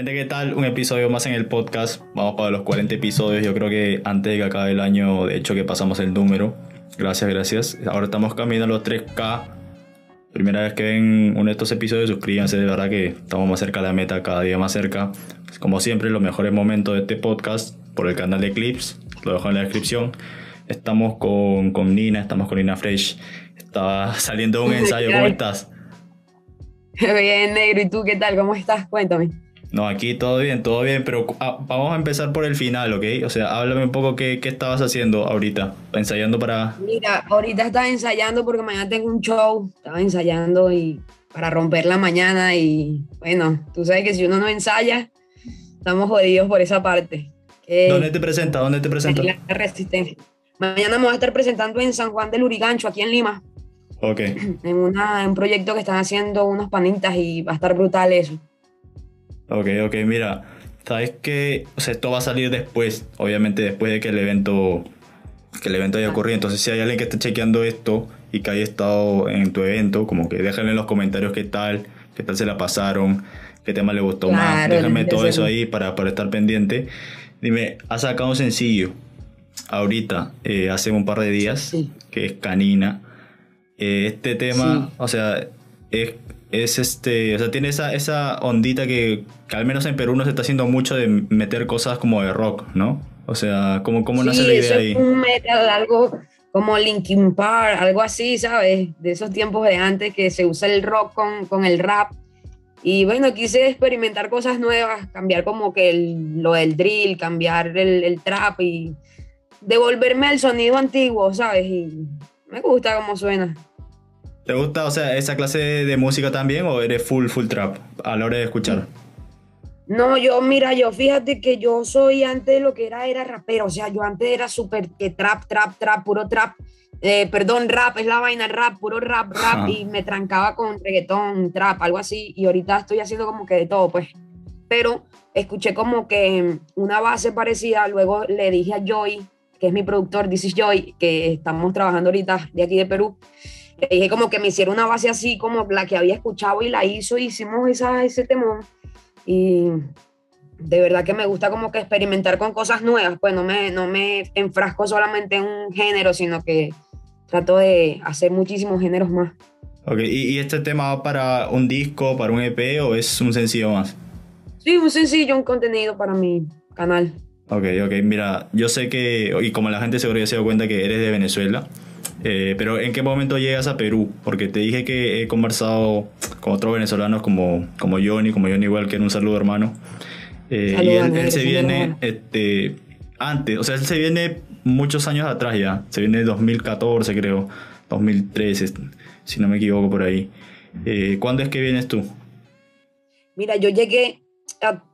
Gente, ¿qué tal? Un episodio más en el podcast. Vamos para los 40 episodios. Yo creo que antes de que acabe el año, de hecho, que pasamos el número. Gracias, gracias. Ahora estamos caminando a los 3K. Primera vez que ven uno de estos episodios, suscríbanse. De verdad que estamos más cerca de la meta, cada día más cerca. Como siempre, los mejores momentos de este podcast por el canal de Clips. Lo dejo en la descripción. Estamos con, con Nina, estamos con Nina Fresh. Estaba saliendo un ensayo. ¿Cómo estás? Bien, negro. ¿Y tú qué tal? ¿Cómo estás? Cuéntame. No, aquí todo bien, todo bien, pero ah, vamos a empezar por el final, ¿ok? O sea, háblame un poco qué, qué estabas haciendo ahorita, ensayando para... Mira, ahorita estaba ensayando porque mañana tengo un show, estaba ensayando y para romper la mañana y bueno, tú sabes que si uno no ensaya, estamos jodidos por esa parte. ¿Dónde te presenta? ¿Dónde te presenta? La resistencia. Mañana me voy a estar presentando en San Juan del Urigancho, aquí en Lima. Ok. En, una, en un proyecto que están haciendo unos panitas y va a estar brutal eso. Ok, ok, mira, sabes que, o sea, esto va a salir después, obviamente después de que el evento, que el evento haya ocurrido. Entonces, si hay alguien que esté chequeando esto y que haya estado en tu evento, como que déjenle en los comentarios qué tal, qué tal se la pasaron, qué tema le gustó más. Déjame todo eso ahí para, para estar pendiente. Dime, has sacado un sencillo ahorita, eh, hace un par de días, que es Canina. Eh, este tema, o sea, es es este, o sea, tiene esa, esa ondita que, al menos en Perú no se está haciendo mucho de meter cosas como de rock, ¿no? O sea, ¿cómo, cómo nace la idea ahí? Es un metal, algo como Linkin Park, algo así, ¿sabes? De esos tiempos de antes que se usa el rock con, con el rap. Y bueno, quise experimentar cosas nuevas, cambiar como que lo del drill, cambiar el, el trap y devolverme al sonido antiguo, ¿sabes? Y me gusta cómo suena. ¿Te gusta, o sea, esa clase de música también o eres full, full trap a la hora de escuchar? No, yo, mira, yo fíjate que yo soy antes lo que era, era rapero, o sea, yo antes era súper que trap, trap, trap, puro trap, eh, perdón, rap, es la vaina rap, puro rap, rap, y me trancaba con reggaetón, trap, algo así, y ahorita estoy haciendo como que de todo, pues. Pero escuché como que una base parecida, luego le dije a Joy, que es mi productor, This is Joy, que estamos trabajando ahorita de aquí de Perú, le dije como que me hiciera una base así como la que había escuchado y la hizo, hicimos esa, ese temón y de verdad que me gusta como que experimentar con cosas nuevas, pues no me, no me enfrasco solamente en un género, sino que trato de hacer muchísimos géneros más. Ok, ¿y, este tema va para un disco, para un EP o es un sencillo más? Sí, un sencillo, un contenido para mi canal. Ok, ok, mira, yo sé que, y como la gente seguro ya se dio cuenta que eres de Venezuela, eh, pero ¿en qué momento llegas a Perú? Porque te dije que he conversado con otros venezolanos como, como Johnny, como Johnny Walker, un saludo hermano. Eh, y él, se viene este, antes, o sea, él se viene muchos años atrás ya, se viene 2014 creo, 2013, si no me equivoco por ahí. Eh, ¿Cuándo es que vienes tú? Mira, yo llegué,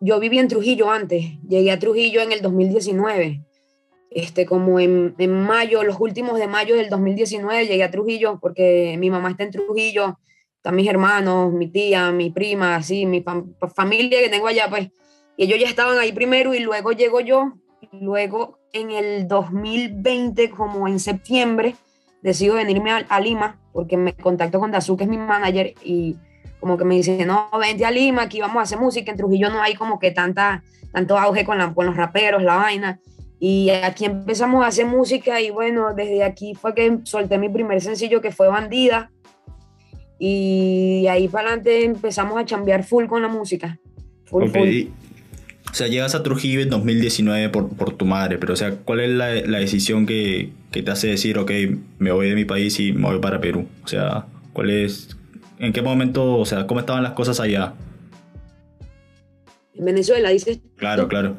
yo viví en Trujillo antes, llegué a Trujillo en el 2019 este, como en, en, mayo, los últimos de mayo del 2019, llegué a Trujillo porque mi mamá está en Trujillo, están mis hermanos, mi tía, mi prima, así, mi familia que tengo allá, pues, y ellos ya estaban ahí primero y luego llego yo, y luego en el 2020, como en septiembre, decido venirme a, Lima porque me contacto con Dazu, que es mi manager, y como que me dice, no, vente a Lima, aquí vamos a hacer música, en Trujillo no hay como que tanta, tanto auge con, la, con los raperos, la vaina, y aquí empezamos a hacer música y bueno, desde aquí fue que solté mi primer sencillo que fue Bandida. Y ahí para adelante empezamos a chambear full con la música. Full, O sea, llegas a Trujillo en 2019 por, por tu madre, pero o sea, ¿cuál es la, la decisión que, que, te hace decir, ok, me voy de mi país y me voy para Perú? O sea, ¿cuál es, en qué momento, o sea, cómo estaban las cosas allá? En Venezuela, dices. Claro, claro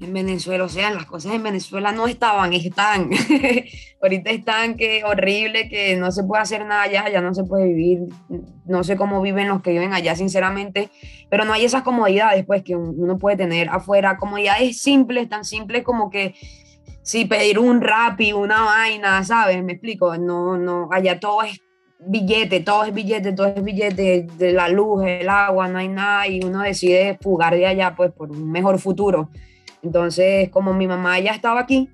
en Venezuela, o sea, las cosas en Venezuela no estaban, están. Ahorita están que horrible, que no se puede hacer nada allá, ya no se puede vivir. No sé cómo viven los que viven allá, sinceramente, pero no hay esas comodidades pues que uno puede tener afuera, comodidades simples, tan simples como que si pedir un rap y una vaina, ¿sabes? Me explico, no no allá todo es billete, todo es billete, todo es billete de la luz, el agua, no hay nada y uno decide fugar de allá pues por un mejor futuro. Entonces, como mi mamá ya estaba aquí,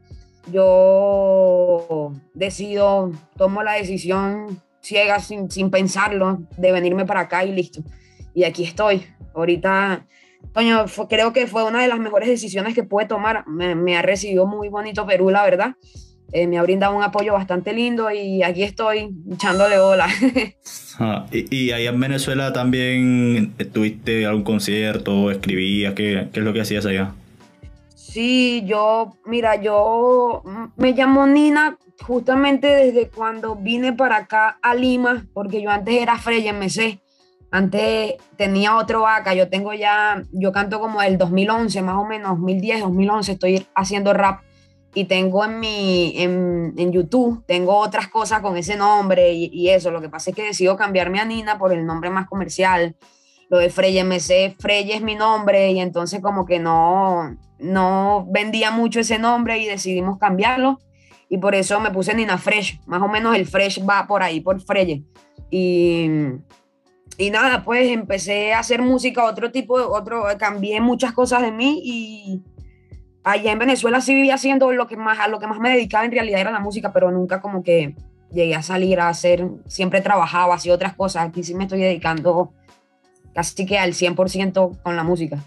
yo decido, tomo la decisión ciega, sin, sin pensarlo, de venirme para acá y listo. Y aquí estoy. ahorita, coño, creo que fue una de las mejores decisiones que pude tomar. Me, ha recibido muy bonito Perú, la verdad. Eh, me ha brindado un apoyo bastante lindo y aquí estoy echándole bola. Ah, y, y, allá en Venezuela también tuviste algún concierto, escribías, ¿qué, ¿qué es lo que hacías allá? Sí, yo, mira, yo me llamo Nina justamente desde cuando vine para acá a Lima, porque yo antes era Freya MC. Antes tenía otro vaca, yo tengo ya, yo canto como el 2011, más o menos, 2010, 2011, estoy haciendo rap y tengo en mi, en, en YouTube, tengo otras cosas con ese nombre y, eso. Lo que pasa es que decido cambiarme a Nina por el nombre más comercial. Lo de Freya MC, Freya es mi nombre y entonces como que no, no vendía mucho ese nombre y decidimos cambiarlo. Y por eso me puse Nina Fresh. Más o menos el Fresh va por ahí, por Freye. Y, y nada, pues empecé a hacer música, otro tipo, otro, cambié muchas cosas de mí y allá en Venezuela sí vivía haciendo lo que más, a lo que más me dedicaba en realidad era la música, pero nunca como que llegué a salir a hacer, siempre trabajaba, hacía otras cosas. Aquí sí me estoy dedicando casi que al 100% con la música.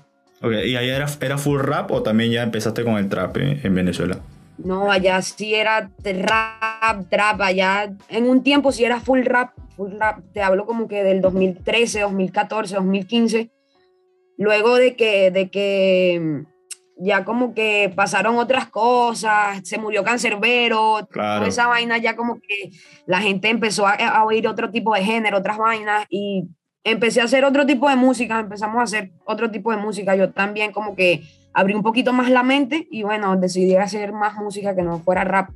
Ok, ¿y allá era, era full rap o también ya empezaste con el trap en, Venezuela? No, allá sí era rap, trap, allá en un tiempo sí era full rap, full rap, te hablo como que del 2013, 2014, 2015, luego de que, de que ya como que pasaron otras cosas, se murió Cancerbero, claro. toda esa vaina ya como que la gente empezó a, a oír otro tipo de género, otras vainas y empecé a hacer otro tipo de música, empezamos a hacer otro tipo de música. Yo también como que abrí un poquito más la mente y bueno, decidí hacer más música que no fuera rap,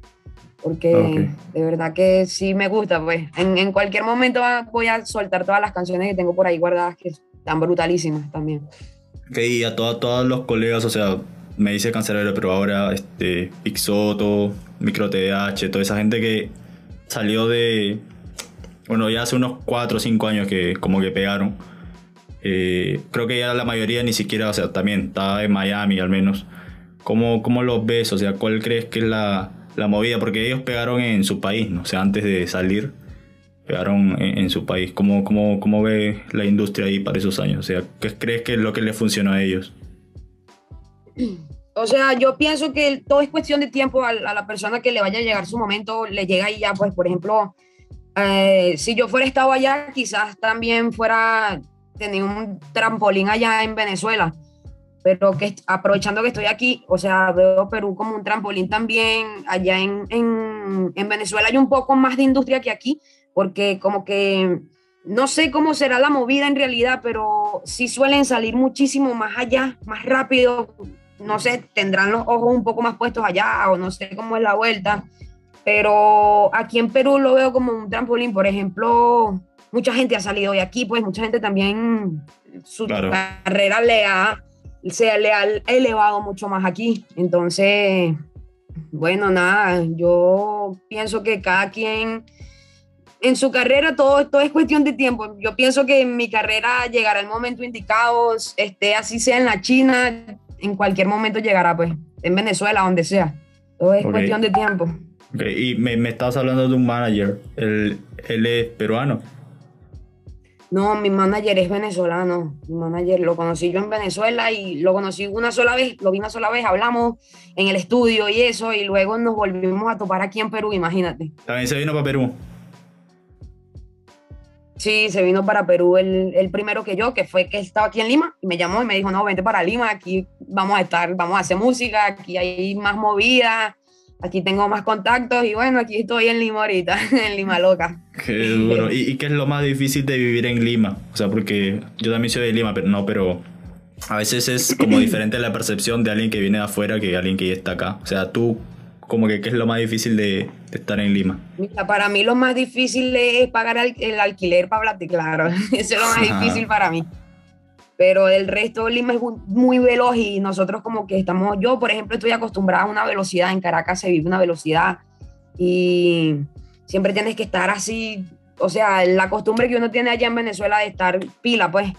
porque de verdad que sí me gusta, pues. En, cualquier momento voy a soltar todas las canciones que tengo por ahí guardadas, que están brutalísimas también. Ok, y a todos, todos los colegas, o sea, me dice Cancelero, pero ahora este, Pixoto, Micro TDH, toda esa gente que salió de, bueno, ya hace unos 4 o 5 años que como que pegaron. Eh, creo que ya la mayoría ni siquiera, o sea, también está en Miami al menos. ¿Cómo, cómo los ves? O sea, ¿cuál crees que es la, la movida? Porque ellos pegaron en su país, ¿no? O sea, antes de salir, pegaron en, su país. ¿Cómo, cómo, ¿Cómo ve la industria ahí para esos años? O sea, ¿qué crees que es lo que les funcionó a ellos? O sea, yo pienso que todo es cuestión de tiempo a, a la persona que le vaya a llegar su momento, le llega y ya, pues, por ejemplo, eh, si yo fuera estado allá, quizás también fuera tenido un trampolín allá en Venezuela. Pero que aprovechando que estoy aquí, o sea, veo Perú como un trampolín también. Allá en, en, en Venezuela hay un poco más de industria que aquí, porque como que no sé cómo será la movida en realidad, pero sí suelen salir muchísimo más allá, más rápido. No sé, tendrán los ojos un poco más puestos allá o no sé cómo es la vuelta pero aquí en Perú lo veo como un trampolín. Por ejemplo, mucha gente ha salido de aquí, pues mucha gente también su carrera le ha, se le ha elevado mucho más aquí. Entonces, bueno, nada, yo pienso que cada quien en su carrera todo, todo es cuestión de tiempo. Yo pienso que en mi carrera llegará el momento indicado, esté así sea en la China, en cualquier momento llegará, pues, en Venezuela, donde sea. Todo es cuestión de tiempo y me, me estabas hablando de un manager. Él, él es peruano. No, mi manager es venezolano. Mi manager lo conocí yo en Venezuela y lo conocí una sola vez, lo vi una sola vez, hablamos en el estudio y eso, y luego nos volvimos a topar aquí en Perú, imagínate. ¿También se vino para Perú? Sí, se vino para Perú el, el, primero que yo, que fue que estaba aquí en Lima, y me llamó y me dijo, no, vente para Lima, aquí vamos a estar, vamos a hacer música, aquí hay más movida, aquí tengo más contactos y bueno, aquí estoy en Lima ahorita, en Lima Loca. Qué duro. ¿Y, qué es lo más difícil de vivir en Lima? O sea, porque yo también soy de Lima, pero no, pero a veces es como diferente la percepción de alguien que viene de afuera que alguien que ya está acá. O sea, tú, como que, ¿qué es lo más difícil de, estar en Lima? Mira, para mí lo más difícil es pagar el, alquiler para hablarte, claro. Eso es lo más difícil para mí pero el resto Lima es muy veloz y nosotros como que estamos, yo por ejemplo estoy acostumbrada a una velocidad, en Caracas se vive una velocidad y siempre tienes que estar así, o sea, la costumbre que uno tiene allá en Venezuela de estar pila, pues,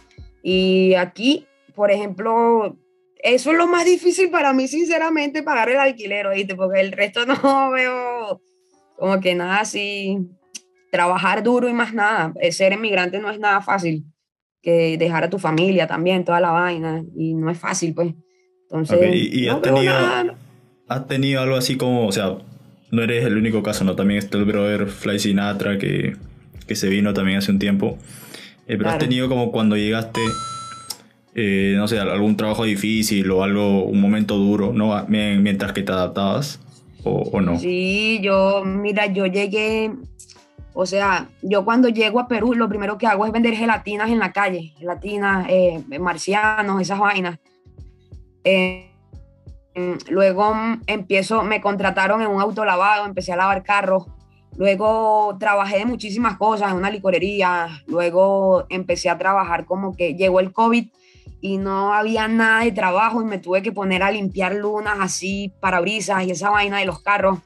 y aquí, por ejemplo, eso es lo más difícil para mí, sinceramente, pagar el alquiler, ¿oíste? Porque el resto no veo como que nada así, trabajar duro y más nada, ser emigrante no es nada fácil. Que dejar a tu familia también, toda la vaina, y no es fácil, pues. Entonces, ¿Y, has, tenido, has tenido algo así como, o sea, no eres el único caso, ¿no? También está el brother Fly Sinatra que, que se vino también hace un tiempo. Eh, pero has tenido como cuando llegaste, eh, no sé, algún trabajo difícil o algo, un momento duro, ¿no? Mientras que te adaptabas, o, o no. Sí, yo, mira, yo llegué, o sea, yo cuando llego a Perú, lo primero que hago es vender gelatinas en la calle, gelatinas, eh, marcianos, esas vainas. Eh, luego empiezo, me contrataron en un autolavado, empecé a lavar carros. Luego trabajé de muchísimas cosas en una licorería. Luego empecé a trabajar como que llegó el COVID y no había nada de trabajo y me tuve que poner a limpiar lunas así, parabrisas y esa vaina de los carros.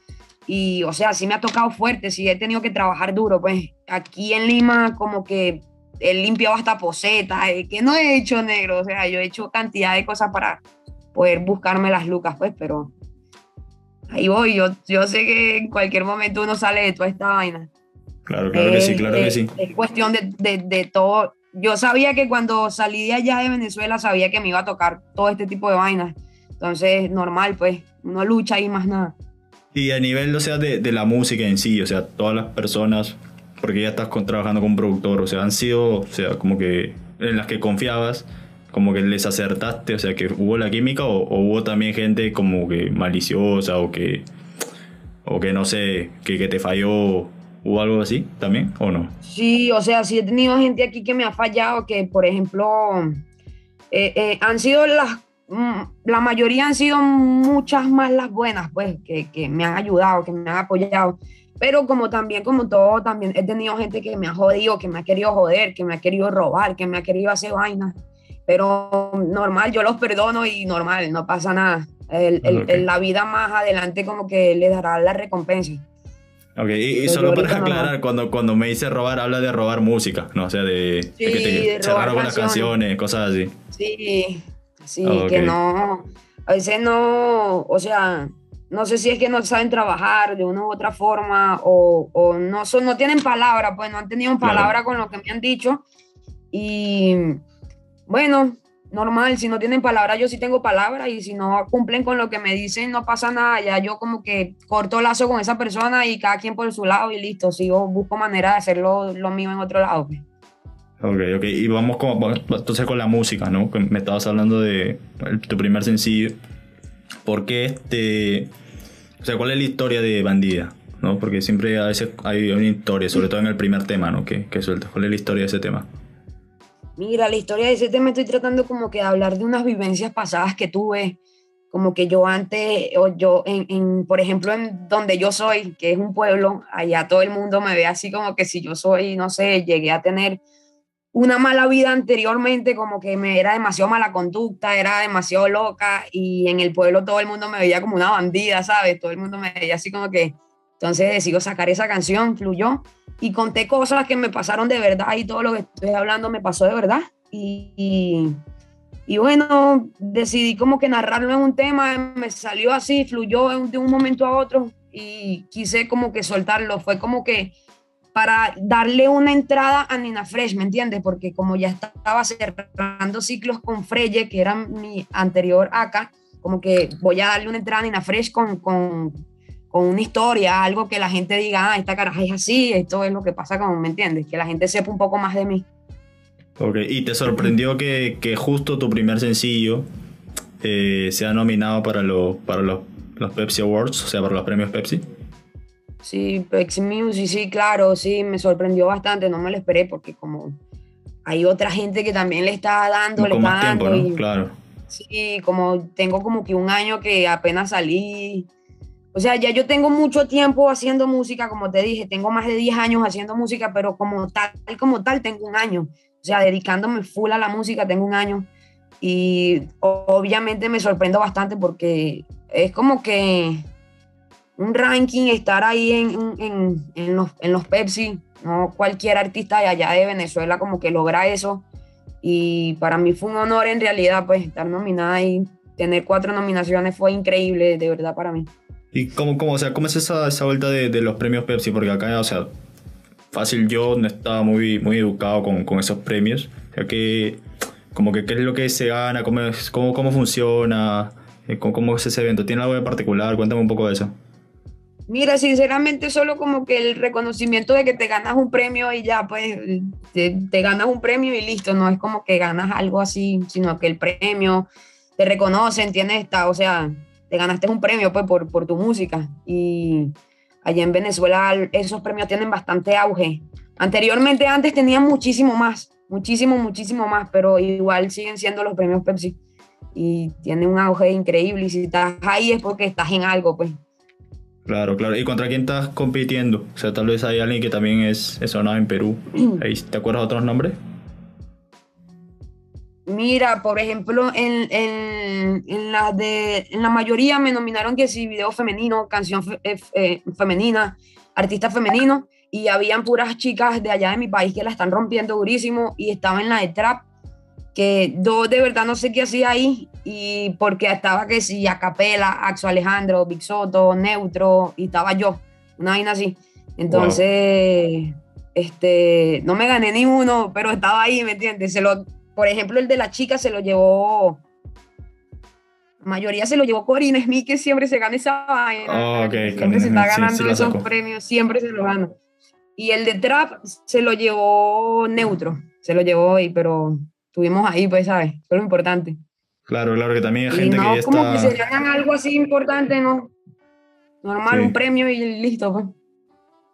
Y o sea, sí me ha tocado fuerte, sí he tenido que trabajar duro. Pues aquí en Lima como que he limpiado hasta posetas, eh, que no he hecho negro, o sea, yo he hecho cantidad de cosas para poder buscarme las lucas, pues, pero ahí voy, yo, yo sé que en cualquier momento uno sale de toda esta vaina. Claro, claro que sí, claro que sí. Es cuestión de, de, de, todo. Yo sabía que cuando salí de allá de Venezuela sabía que me iba a tocar todo este tipo de vainas. Entonces, normal, pues, uno lucha y más nada. Y a nivel, o sea, de, de la música en sí, o sea, todas las personas, porque ya estás trabajando con un productor, o sea, han sido, o sea, como que en las que confiabas, como que les acertaste, o sea, que hubo la química o, hubo también gente como que maliciosa o que, o que no sé, que, que te falló ¿Hubo algo así también o no? Sí, o sea, sí he tenido gente aquí que me ha fallado, que por ejemplo, eh, eh, han sido las, la mayoría han sido muchas más las buenas, pues, que, que, me han ayudado, que me han apoyado. Pero como también, como todo, también he tenido gente que me ha jodido, que me ha querido joder, que me ha querido robar, que me ha querido hacer vainas. Pero normal, yo los perdono y normal, no pasa nada. El, el, la vida más adelante como que le dará la recompensa. Ok, y, solo para aclarar, cuando, cuando me dice robar, habla de robar música, ¿no? O sea, de, que te cerraron con las canciones, cosas así. Sí, sí, que no, a veces no, o sea, no sé si es que no saben trabajar de una u otra forma o, o no, son, no tienen palabra, pues no han tenido palabra con lo que me han dicho. Y bueno, normal, si no tienen palabra, yo sí tengo palabra y si no cumplen con lo que me dicen, no pasa nada, ya yo como que corto lazo con esa persona y cada quien por su lado y listo, sigo, busco manera de hacerlo lo mío en otro lado. Pues. Ok, ok, y vamos con, entonces con la música, ¿no? Me estabas hablando de tu primer sencillo. ¿Por qué este... O sea, ¿cuál es la historia de Bandida? ¿No? Porque siempre a veces hay una historia, sobre todo en el primer tema, ¿no? Que, que sueltas. ¿Cuál es la historia de ese tema? Mira, la historia de ese tema estoy tratando como que de hablar de unas vivencias pasadas que tuve, como que yo antes, o yo, en, en, por ejemplo, en donde yo soy, que es un pueblo, allá todo el mundo me ve así como que si yo soy, no sé, llegué a tener una mala vida anteriormente, como que me era demasiado mala conducta, era demasiado loca y en el pueblo todo el mundo me veía como una bandida, ¿sabes? Todo el mundo me veía así como que, entonces decido sacar esa canción, fluyó y conté cosas que me pasaron de verdad y todo lo que estoy hablando me pasó de verdad. Y, y, bueno, decidí como que narrarlo en un tema, me salió así, fluyó de un momento a otro y quise como que soltarlo. Fue como que para darle una entrada a Nina Fresh, ¿me entiendes? Porque como ya estaba cerrando ciclos con Freye, que era mi anterior acá, como que voy a darle una entrada a Nina Fresh con, con con una historia, algo que la gente diga, ah, esta caraja es así, esto es lo que pasa con, ¿me entiendes? Que la gente sepa un poco más de mí. Ok, ¿y te sorprendió que, que justo tu primer sencillo eh, sea nominado para, lo, para los, los, Pepsi Awards, o sea, para los premios Pepsi? Sí, Pepsi Music, sí, claro, sí, me sorprendió bastante, no me lo esperé porque como hay otra gente que también le está dando, le está dando. Tiempo, Claro. Sí, como tengo como que un año que apenas salí o sea, ya yo tengo mucho tiempo haciendo música, como te dije, tengo más de 10 años haciendo música, pero como tal, como tal, tengo un año. O sea, dedicándome full a la música, tengo un año. Y obviamente me sorprendo bastante porque es como que un ranking, estar ahí en, en, en, los, en los Pepsi, no cualquier artista de allá de Venezuela como que logra eso. Y para mí fue un honor en realidad, pues estar nominada y tener cuatro nominaciones fue increíble, de verdad, para mí. ¿Y cómo, cómo, o sea, cómo es esa, esa vuelta de, de, los premios Pepsi? Porque acá, o sea, fácil yo no estaba muy, muy educado con, con esos premios. O sea, que, como que qué es lo que se gana, cómo, cómo, cómo funciona, eh, cómo, es ese evento. ¿Tiene algo en particular? Cuéntame un poco de eso. Mira, sinceramente, solo como que el reconocimiento de que te ganas un premio y ya, pues, te, ganas un premio y listo, no es como que ganas algo así, sino que el premio te reconocen, tienes esta, o sea, te ganaste un premio, pues, por, por tu música. Y allá en Venezuela esos premios tienen bastante auge. Anteriormente, antes tenían muchísimo más, muchísimo, muchísimo más, pero igual siguen siendo los premios Pepsi. Y tienen un auge increíble y si estás ahí es porque estás en algo, pues. Claro, claro. ¿Y contra quién estás compitiendo? O sea, tal vez hay alguien que también es, es sonado en Perú. ¿Te acuerdas otros nombres? Mira, por ejemplo, en, en, en la de, en la mayoría me nominaron que sí, video femenino, canción fe- eh, eh, femenina, artista femenino, y habían puras chicas de allá de mi país que la están rompiendo durísimo, y estaba en la de trap, que yo de verdad no sé qué hacía ahí, y porque estaba que sí, Acapela, Axo Alejandro, Big Soto, Neutro, y estaba yo, una vaina así. Entonces, este, no me gané ni uno, pero estaba ahí, ¿me entiendes? Se lo, por ejemplo, el de la chica se lo llevó. La mayoría se lo llevó Corina Smith, que siempre se gana esa vaina. Oh, ok, Siempre Corina se está sí, ganando sí la esos premios, siempre se lo gana. Y el de Trap se lo llevó Neutro, se lo llevó hoy, pero estuvimos ahí, pues, ¿sabes? Eso es lo importante. Claro, claro, que también hay Y gente no que ya como que está... se ganan algo así importante, ¿no? Normal, Sí. un premio y listo, pues.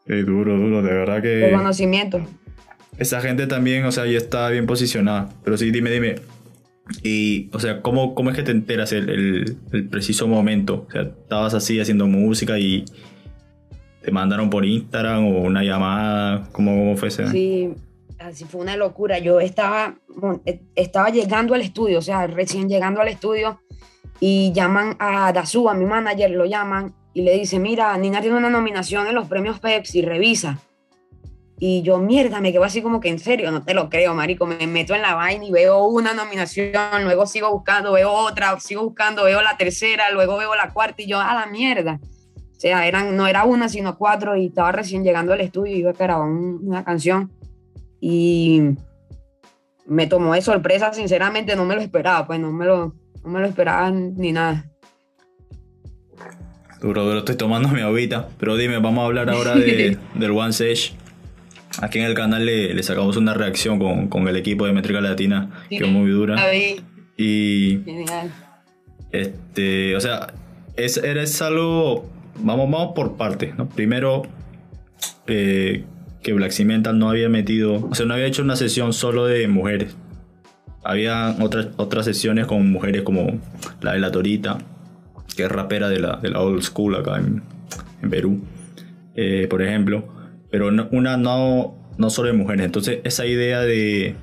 Sí, duro, duro, de verdad que... Reconocimiento. Esa gente también, o sea, ya está bien posicionada. Pero sí, dime, dime. Y, o sea, ¿cómo, cómo es que te enteras el, el- el preciso momento? O sea, estabas así haciendo música y te mandaron por Instagram o una llamada. ¿Cómo, cómo fue ese? Sí, así fue una locura. Yo estaba, eh, estaba llegando al estudio, o sea, recién llegando al estudio, y llaman a Dazu, a mi manager, lo llaman y le dice, mira, Nina tiene una nominación en los premios Pepsi, revisa. Y yo, mierda, me quedo así como que en serio, no te lo creo, marico. Me meto en la vaina y veo una nominación, luego sigo buscando, veo otra, sigo buscando, veo la tercera, luego veo la cuarta y yo, a la mierda. O sea, eran, no era una, sino cuatro y estaba recién llegando al estudio y iba a grabar un- una canción y me tomó de sorpresa, sinceramente no me lo esperaba, pues no me lo, no me lo esperaba ni nada. Duro, duro, estoy tomando mi agüita. Pero dime, vamos a hablar ahora de, del One. Aquí en el canal le, le sacamos una reacción con, con el equipo de Métrica Latina, que es muy dura. Y genial. Este, o sea, es, eres algo. Vamos, vamos por partes, ¿no? Primero, eh, que Black Cimental no había metido. O sea, no había hecho una sesión solo de mujeres. Había otras, otras sesiones con mujeres como la de la Torita, que es rapera de la, de la old school acá en, en Perú, eh, por ejemplo. Pero una no, no solo de mujeres. Entonces, esa idea de,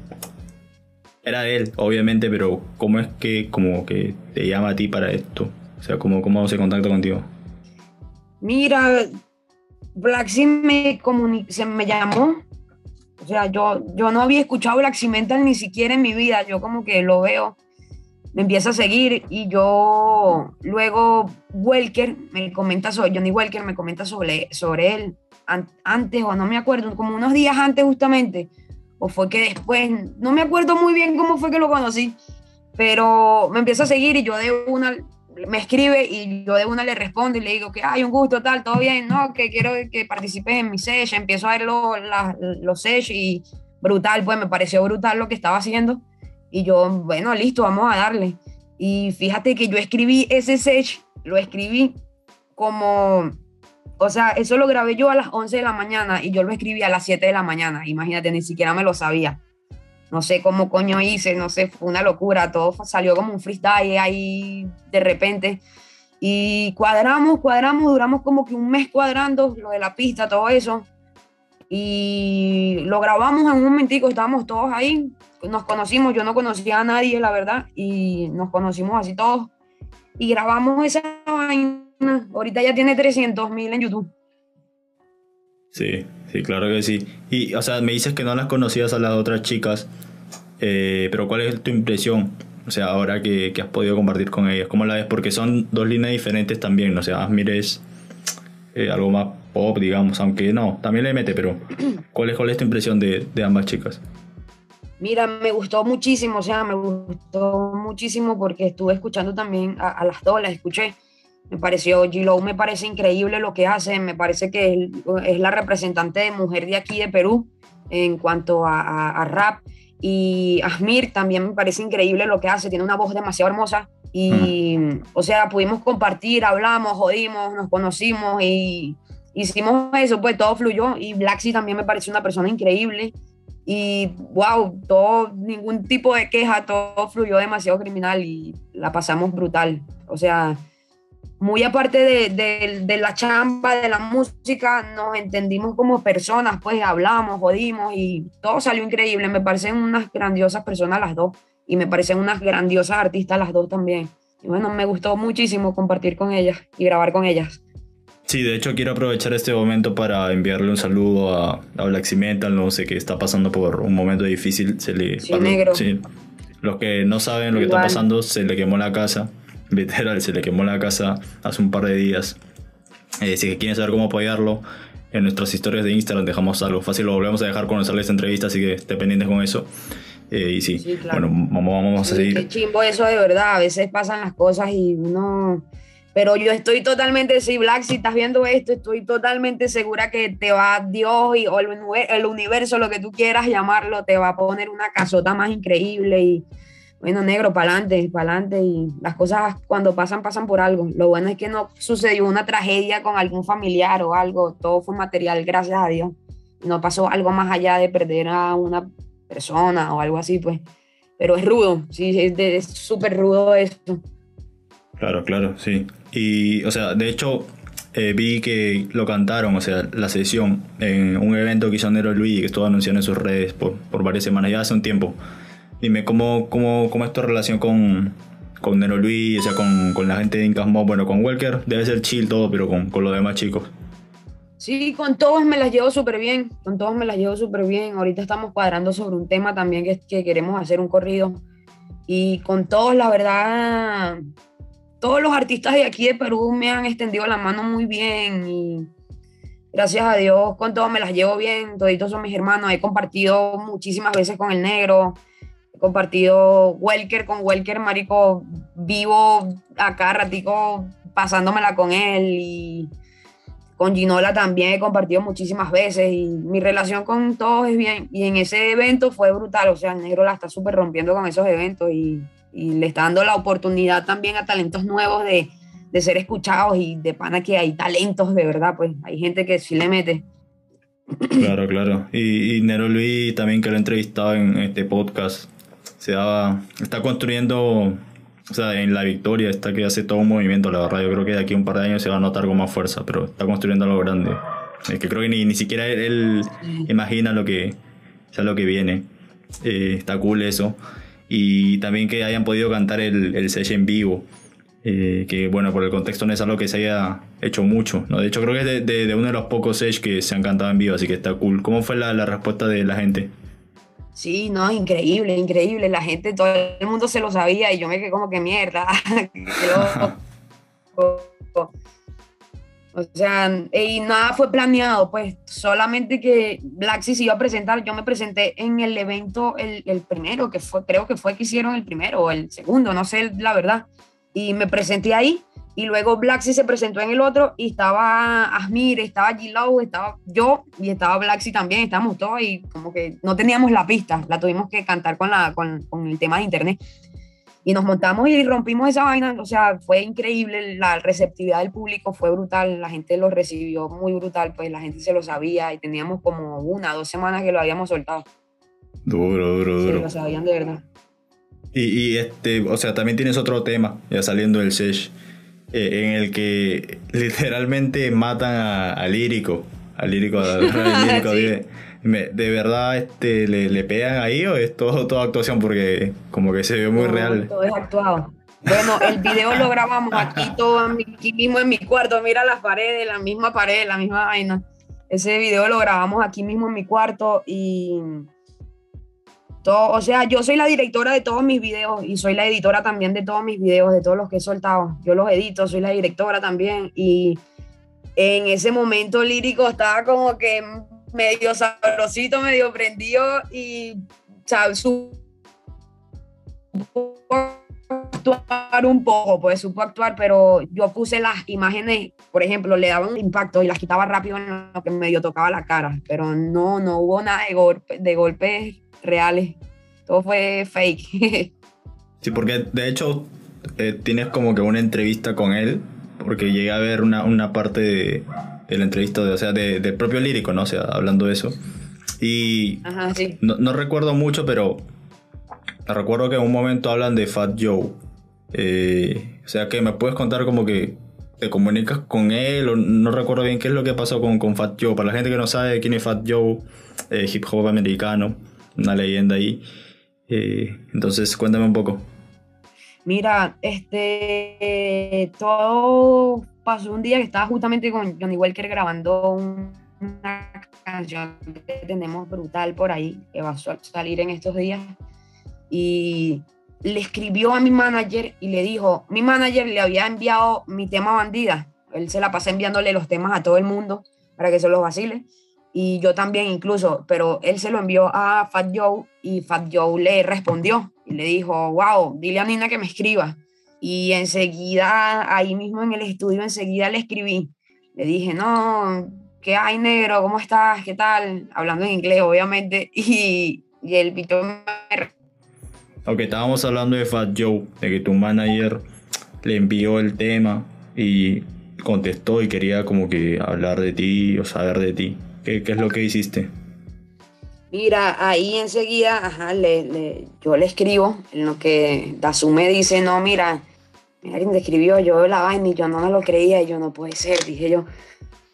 era de él, obviamente, pero ¿cómo es que como que te llama a ti para esto? O sea, ¿cómo, cómo se contacta contigo? Mira, Black me, se me llamó. O sea, yo, yo no había escuchado Black Cimental ni siquiera en mi vida. Yo como que lo veo, me empieza a seguir y yo luego Welker me comenta sobre, Johnny Welker me comenta sobre, sobre él an- antes o no me acuerdo, como unos días antes justamente. O fue que después, no me acuerdo muy bien cómo fue que lo conocí, pero me empieza a seguir y yo de una me escribe y yo de una le respondo y le digo que hay un gusto, tal, todo bien, no, que quiero que participes en mi session, empiezo a ver lo- la- los sessions y brutal, pues me pareció brutal lo que estaba haciendo y yo, bueno, listo, vamos a darle. Y fíjate que yo escribí ese session, lo escribí como, o sea, eso lo grabé yo a las 11 de la mañana y yo lo escribí a las 7 de la mañana, imagínate, ni siquiera me lo sabía. No sé cómo coño hice, no sé, fue una locura, todo salió como un freestyle ahí de repente. Y cuadramos, cuadramos, duramos como que un mes cuadrando lo de la pista, todo eso. Y lo grabamos en un momentico, estábamos todos ahí, nos conocimos, yo no conocía a nadie, la verdad, y nos conocimos así todos. Y grabamos esa vaina, ahorita ya tiene 300 mil en YouTube. Sí, sí, claro que sí. Y, o sea, me dices que no las conocías a las otras chicas, eh, pero ¿cuál es tu impresión? O sea, ahora que, que has podido compartir con ellas, ¿cómo la ves? Porque son dos líneas diferentes también, ¿no? o sea, Asmir es eh, algo más pop, digamos, aunque no, también le mete, pero ¿cuál es, cuál es tu impresión de, de ambas chicas? Mira, me gustó muchísimo, o sea, me gustó muchísimo porque estuve escuchando también a, las dos, las escuché. Me pareció, G-Lo me parece increíble lo que hace, me parece que es, la representante de mujer de aquí de Perú en cuanto a, rap. Y Asmir también me parece increíble lo que hace, tiene una voz demasiado hermosa. Y, o sea, pudimos compartir, hablamos, jodimos, nos conocimos y hicimos eso, pues todo fluyó. Y Blacksy también me parece una persona increíble. Y wow, todo, ningún tipo de queja, todo fluyó demasiado criminal y la pasamos brutal. O sea, muy aparte de, de, la chamba, de la música, nos entendimos como personas, pues hablamos, jodimos y todo salió increíble. Me parecen unas grandiosas personas las dos y me parecen unas grandiosas artistas las dos también. Y bueno, me gustó muchísimo compartir con ellas y grabar con ellas. Sí, de hecho quiero aprovechar este momento para enviarle un saludo a, a Black no sé, que está pasando por un momento difícil. Se le, sí, negro. Sí, los que no saben lo que está pasando, se le quemó la casa. Literal, se le quemó la casa hace un par de días. Eh, si quieren saber cómo apoyarlo, en nuestras historias de Instagram dejamos algo fácil, lo volvemos a dejar sale esta entrevista, así que estén pendientes con eso. Eh, y sí, bueno, vamos, vamos a seguir. Qué chimbo eso de verdad, a veces pasan las cosas y uno pero yo estoy totalmente, sí, Black, si estás viendo esto, estoy totalmente segura que te va Dios y, o el, universo, lo que tú quieras llamarlo, te va a poner una casota más increíble y, bueno, negro, para adelante, para adelante. Y las cosas cuando pasan, pasan por algo. Lo bueno es que no sucedió una tragedia con algún familiar o algo, todo fue material, gracias a Dios. No pasó algo más allá de perder a una persona o algo así, pues. Pero es rudo, sí, es súper rudo esto. Claro, claro, sí. Y, o sea, de hecho, eh, vi que lo cantaron, o sea, la sesión, en un evento que hizo Nero Luis, que estuvo anunciando en sus redes por, por varias semanas, ya hace un tiempo. Dime, ¿cómo, cómo, cómo es tu relación con, con Nero Luis, o sea, con, con la gente de Incas Bueno, con Walker debe ser chill todo, pero con, con los demás chicos. Sí, con todos me las llevo súper bien, con todos me las llevo súper bien. Ahorita estamos cuadrando sobre un tema también que, que queremos hacer un corrido. Y con todos, la verdad, todos los artistas de aquí de Perú me han extendido la mano muy bien y gracias a Dios con todos me las llevo bien, toditos son mis hermanos, he compartido muchísimas veces con el negro, compartido Welker con Welker, marico, vivo acá ratico pasándomela con él y con Ginola también he compartido muchísimas veces y mi relación con todos es bien y en ese evento fue brutal, o sea, el negro la está súper rompiendo con esos eventos y y le está dando la oportunidad también a talentos nuevos de, de ser escuchados y de pana que hay talentos de verdad, pues hay gente que sí le mete. Claro, claro. Y, Nero Luis también que lo he entrevistado en este podcast, se daba, está construyendo, o sea, en la victoria está que hace todo un movimiento, la verdad, yo creo que de aquí a un par de años se va a notar con más fuerza, pero está construyendo algo grande. Es que creo que ni, ni siquiera él, imagina lo que, o sea, lo que viene. Eh, está cool eso y también que hayan podido cantar el, el en vivo. Eh, que bueno, por el contexto no es algo que se haya hecho mucho. ¿no? De hecho, creo que es de, de, uno de los pocos Sech que se han cantado en vivo, así que está cool. ¿Cómo fue la, la respuesta de la gente? Sí, no, increíble, increíble. La gente, todo el mundo se lo sabía y yo me quedé como que mierda. O sea, y nada fue planeado, pues solamente que Blacksy se iba a presentar. Yo me presenté en el evento, el, el, primero, que fue, creo que fue que hicieron el primero o el segundo, no sé la verdad. Y me presenté ahí. Y luego Blacksy se presentó en el otro y estaba Asmir, estaba G-Low, estaba yo y estaba Blacksy también. Estábamos todos y como que no teníamos la pista, la tuvimos que cantar con, la, con, con el tema de internet y nos montamos y rompimos esa vaina, o sea, fue increíble, la receptividad del público fue brutal, la gente lo recibió muy brutal, pues la gente se lo sabía y teníamos como una, dos semanas que lo habíamos soltado. Duro, duro, duro. Se lo sabían de verdad. Y, y, este, o sea, también tienes otro tema, ya saliendo del Sesh, en el que literalmente matan a, a Lírico, a Lírico, a, Lírico ¿De verdad este, le, le, pegan ahí o es todo, toda actuación? Porque como que se ve muy real. Todo es actuado. Bueno, el video lo grabamos aquí todo aquí mismo en mi cuarto. Mira las paredes, la misma pared, la misma vaina. Ese video lo grabamos aquí mismo en mi cuarto y todo, o sea, yo soy la directora de todos mis videos y soy la editora también de todos mis videos, de todos los que he soltado. Yo los edito, soy la directora también y en ese momento lírico estaba como que medio sabrosito, medio prendido y sea, su actuar un poco, pues supo actuar, pero yo puse las imágenes, por ejemplo, le daba un impacto y las quitaba rápido en lo que medio tocaba la cara, pero no, no hubo nada de, golpe, de golpes reales, todo fue fake. Sí, porque de hecho eh, tienes como que una entrevista con él, porque llegué a ver una, una parte de, de, la entrevista, de, o sea, de, del propio lírico, ¿no? O sea, hablando de eso. Y Ajá, sí. no, no recuerdo mucho, pero recuerdo que en un momento hablan de Fat Joe. Eh, o sea que me puedes contar como que te comunicas con él, o no recuerdo bien qué es lo que pasó con, con Fat Joe. Para la gente que no sabe quién es Fat Joe, eh, hip hop americano, una leyenda ahí. Eh, entonces, cuéntame un poco. Mira, este, todo pasó un día que estaba justamente con Johnny Walker grabando un, una canción que tenemos brutal por ahí, que va a salir en estos días. Y le escribió a mi manager y le dijo, mi manager le había enviado mi tema bandida. Él se la pasa enviándole los temas a todo el mundo para que se los vacile. Y yo también incluso, pero él se lo envió a Fat Joe y Fat Joe le respondió y le dijo, wow, dile a Nina que me escriba. Y enseguida, ahí mismo en el estudio, enseguida le escribí. Le dije, no, ¿qué hay negro? ¿Cómo estás? ¿Qué tal? Hablando en inglés, obviamente. Y, y el pito me Ok, estábamos hablando de Fat Joe, de que tu manager le envió el tema y contestó y quería como que hablar de ti o saber de ti. ¿Qué, qué es lo que hiciste? Mira, ahí enseguida, yo le escribo en lo que Dazu me dice, no, mira, quién te escribió, yo la vaina y yo no me lo creía y yo no puede ser, dije yo.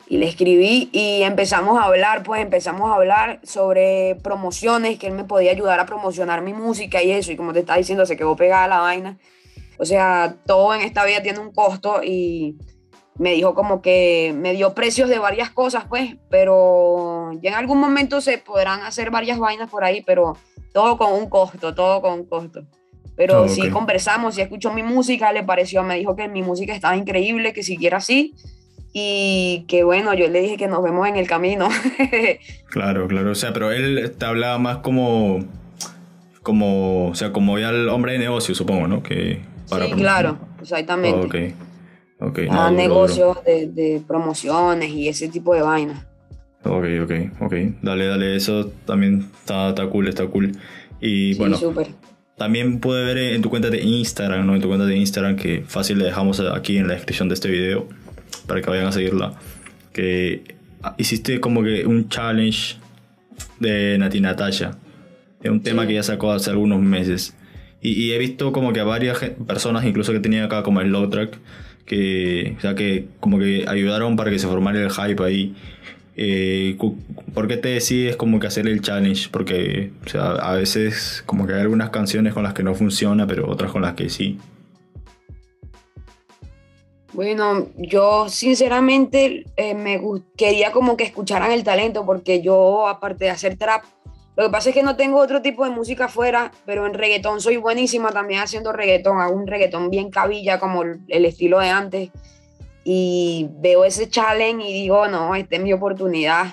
Y le escribí y empezamos a hablar, pues empezamos a hablar sobre promociones, que él me podía ayudar a promocionar mi música y eso, y como te estaba diciendo, se quedó pegada la vaina. O sea, todo en esta vida tiene un costo y me dijo como que me dio precios de varias cosas, pues, pero ya en algún momento se podrán hacer varias vainas por ahí, pero todo con un costo, todo con un costo. Pero Oh, sí conversamos, sí escuchó mi música, le pareció, me dijo que mi música estaba increíble, que siguiera así. Y que bueno, yo le dije que nos vemos en el camino. Claro, claro. O sea, pero él te hablaba más como. como. O sea, como ya el hombre de negocio, supongo, ¿no? Que sí, claro, exactamente. Ok. Ok. a no, negocios de, de promociones y ese tipo de vainas. Ok, ok, ok. Dale, dale. Eso también está, está cool, está cool. Y Sí, bueno, también pude ver en tu cuenta de Instagram, ¿no? En tu cuenta de Instagram, que fácil le dejamos aquí en la descripción de este video para que vayan a seguirla. Que hiciste como que un challenge de Nati Natasha. Es un tema Sí. que ya sacó hace algunos meses. Y, y he visto como que a varias personas, incluso que tenía acá como el Low Track, que, o sea, que como que ayudaron para que se formara el hype ahí. Eh, ¿Por qué te decides como que hacer el challenge? Porque, o sea, a veces como que hay algunas canciones con las que no funciona, pero otras con las que sí. Bueno, yo sinceramente eh, me quería como que escucharan el talento porque yo, aparte de hacer trap, lo que pasa es que no tengo otro tipo de música afuera, pero en reggaetón soy buenísima también haciendo reggaetón, hago un reggaetón bien cabilla como el, estilo de antes. Y veo ese challenge y digo, no, esta es mi oportunidad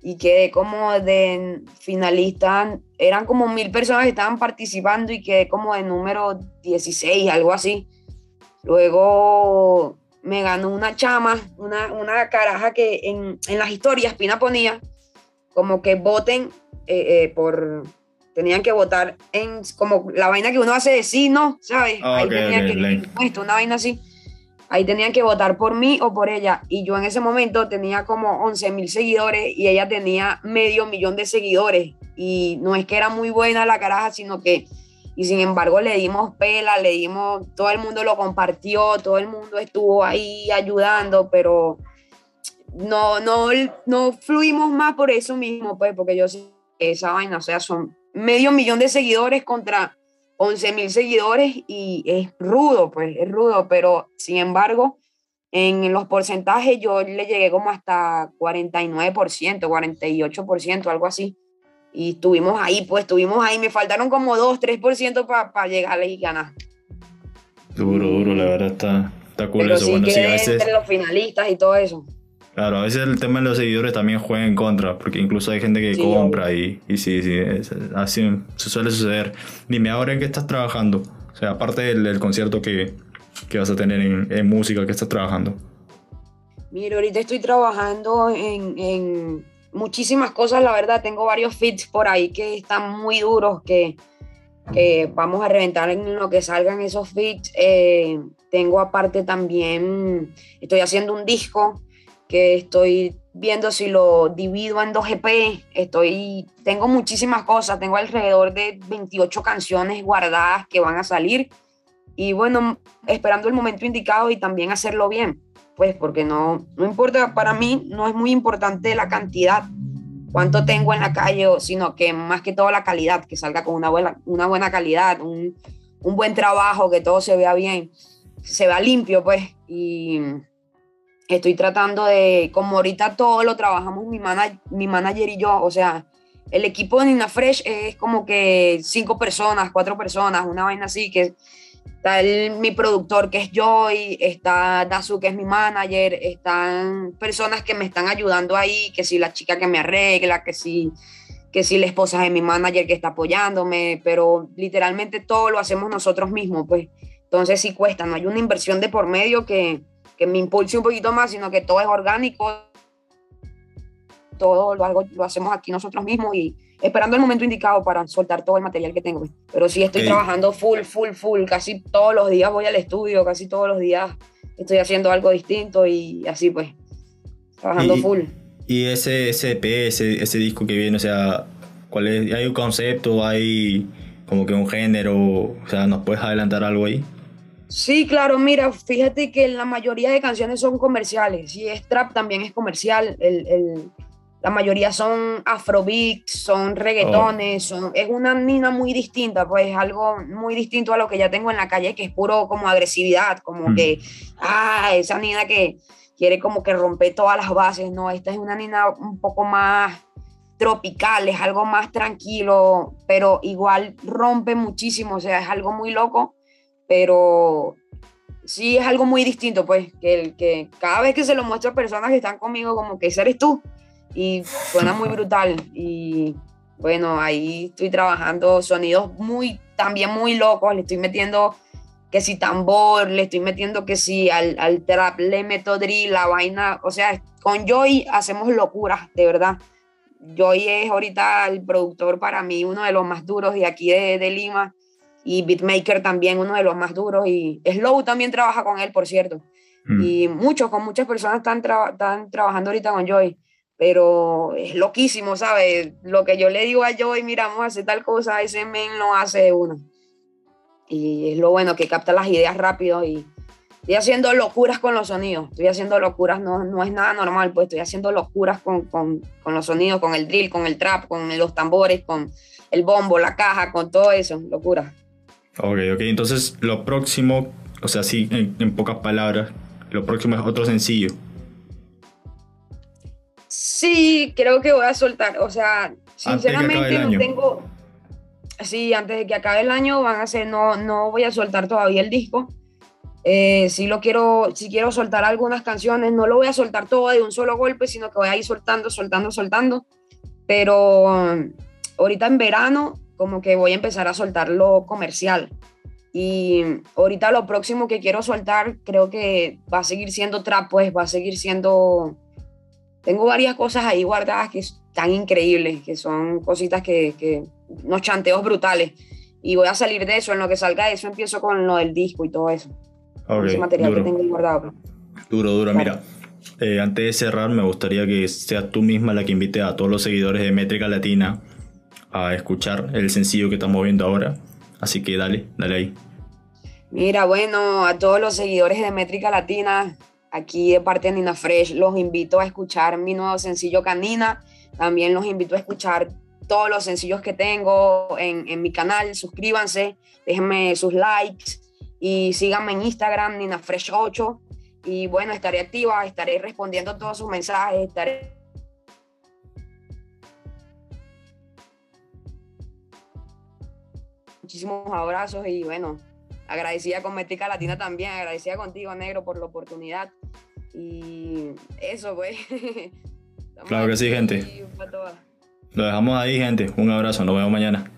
y quedé como de finalista, eran como mil personas que estaban participando y quedé como de número 16, algo así. Luego me ganó una chama, una, una caraja que en, en las historias Pina ponía como que voten eh, eh, por... Tenían que votar en como la vaina que uno hace de sí, ¿no? ¿Sabes? Ah, Ahí ok, tenían ok, que esto, una vaina así. Ahí tenían que votar por mí o por ella. Y yo en ese momento tenía como 11 mil seguidores y ella tenía medio millón de seguidores. Y no es que era muy buena la caraja, sino que y sin embargo le dimos pela, le dimos, todo el mundo lo compartió, todo el mundo estuvo ahí ayudando, pero no, no, no fluimos más por eso mismo, pues, porque yo que esa vaina, o sea, son medio millón de seguidores contra 11 mil seguidores y es rudo, pues, es rudo, pero sin embargo, en los porcentajes yo le llegué como hasta 49%, 48%, algo así. Y estuvimos ahí, pues estuvimos ahí. Me faltaron como 2, 3% para llegar y ganar. Duro, duro, la verdad está, está cool Pero eso. sí bueno, sí, a veces. entre los finalistas y todo eso. Claro, a veces el tema de los seguidores también juega en contra, porque incluso hay gente que compra y, y, sí, sí, así se suele suceder. Dime, ¿ahora en qué estás trabajando? O sea, aparte del, concierto que, que, vas a tener en, en, música, ¿qué estás trabajando? Mira, ahorita estoy trabajando en, en muchísimas cosas, la verdad, tengo varios fits por ahí que están muy duros, que, que vamos a reventar en lo que salgan esos fits. Eh, tengo aparte también, estoy haciendo un disco que estoy viendo si lo divido en dos EP. Estoy, tengo muchísimas cosas, tengo alrededor de 28 canciones guardadas que van a salir. Y bueno, esperando el momento indicado y también hacerlo bien, pues porque no, no importa, para mí no es muy importante la cantidad, cuánto tengo en la calle, sino que más que todo la calidad, que salga con una buena, una buena calidad, un, un buen trabajo, que todo se vea bien, se vea limpio, pues. Estoy tratando de, como ahorita todo lo trabajamos mi, mi manager y yo, o sea, el equipo de Nina Fresh es como que cinco personas, cuatro personas, una vaina así, que está mi productor que es Joy, está Dazu que es mi manager, están personas que me están ayudando ahí, que si la chica que me arregla, que si, que si la esposa de mi manager que está apoyándome, pero literalmente todo lo hacemos nosotros mismos, pues. Entonces sí cuesta, no hay una inversión de por medio que que me impulse un poquito más, sino que todo es orgánico, todo lo, hago, lo hacemos aquí nosotros mismos y esperando el momento indicado para soltar todo el material que tengo. Pero sí estoy trabajando full, full, full, casi todos los días voy al estudio, casi todos los días estoy haciendo algo distinto y así pues, trabajando full. Y ese, ese EP, ese, ese disco que viene, o sea, ¿cuál es? ¿Hay un concepto? ¿Hay como que un género? O sea, ¿nos puedes adelantar algo ahí? Sí, claro, mira, fíjate que la mayoría de canciones son comerciales y es trap también es comercial. El, la mayoría son afrobeats, son reggaetones, oh. son, es una nina muy distinta, pues algo muy distinto a lo que ya tengo en la calle, que es puro como agresividad, como mm. que, ah, esa nina que quiere como que romper todas las bases, no, esta es una nina un poco más tropical, es algo más tranquilo, pero igual rompe muchísimo, o sea, es algo muy loco pero sí es algo muy distinto, pues, que, el, que cada vez que se lo muestro a personas que están conmigo, como que ese eres tú, y suena muy brutal, y bueno, ahí estoy trabajando sonidos muy, también muy locos, le estoy metiendo que si tambor, le estoy metiendo que si al, al trap le meto drill, la vaina, o sea, con Joy hacemos locuras, de verdad. Joy es ahorita el productor para mí, uno de los más duros de aquí de, de Lima y Beatmaker también, uno de los más duros, y Slow también trabaja con él, por cierto. Mm. Y muchos, con muchas personas están, están trabajando ahorita con Joy, pero es loquísimo, ¿sabes? Lo que yo le digo a Joy, mira, vamos a hacer tal cosa, ese men lo hace uno. Y es lo bueno, que capta las ideas rápido y estoy haciendo locuras con los sonidos, estoy haciendo locuras, no, no es nada normal, pues estoy haciendo locuras con, con, con los sonidos, con el drill, con el trap, con los tambores, con el bombo, la caja, con todo eso, locuras. Ok, ok. Entonces, lo próximo, o sea, sí, en, pocas palabras, lo próximo es otro sencillo. Sí, creo que voy a soltar. O sea, sinceramente no tengo. Sí, antes de que acabe el año van a ser, no, no voy a soltar todavía el disco. Eh, si lo quiero, si quiero soltar algunas canciones, no lo voy a soltar todo de un solo golpe, sino que voy a ir soltando, soltando, soltando. Pero um, ahorita en verano como que voy a empezar a soltar lo comercial. Y ahorita lo próximo que quiero soltar creo que va a seguir siendo trap, pues va a seguir siendo... Tengo varias cosas ahí guardadas que están increíbles, que son cositas que, que unos chanteos brutales. Y voy a salir de eso, en lo que salga de eso empiezo con lo del disco y todo eso. ese material que tengo guardado. Pues. Duro, duro. Mira, eh, antes de cerrar, me gustaría que seas tú misma la que invite a todos los seguidores de Métrica Latina a escuchar el sencillo que estamos viendo ahora. Así que dale, dale ahí. Mira, bueno, a todos los seguidores de Métrica Latina, aquí de parte de Nina Fresh, los invito a escuchar mi nuevo sencillo Canina. También los invito a escuchar todos los sencillos que tengo en, en mi canal. Suscríbanse, déjenme sus likes y síganme en Instagram, Nina Fresh 8. Y bueno, estaré activa, estaré respondiendo todos sus mensajes, estaré muchísimos abrazos y bueno, agradecida con Métrica Latina también, agradecida contigo, Negro, por la oportunidad. Y eso, pues. claro que sí, gente. Lo dejamos ahí, gente. Un abrazo. Nos vemos mañana.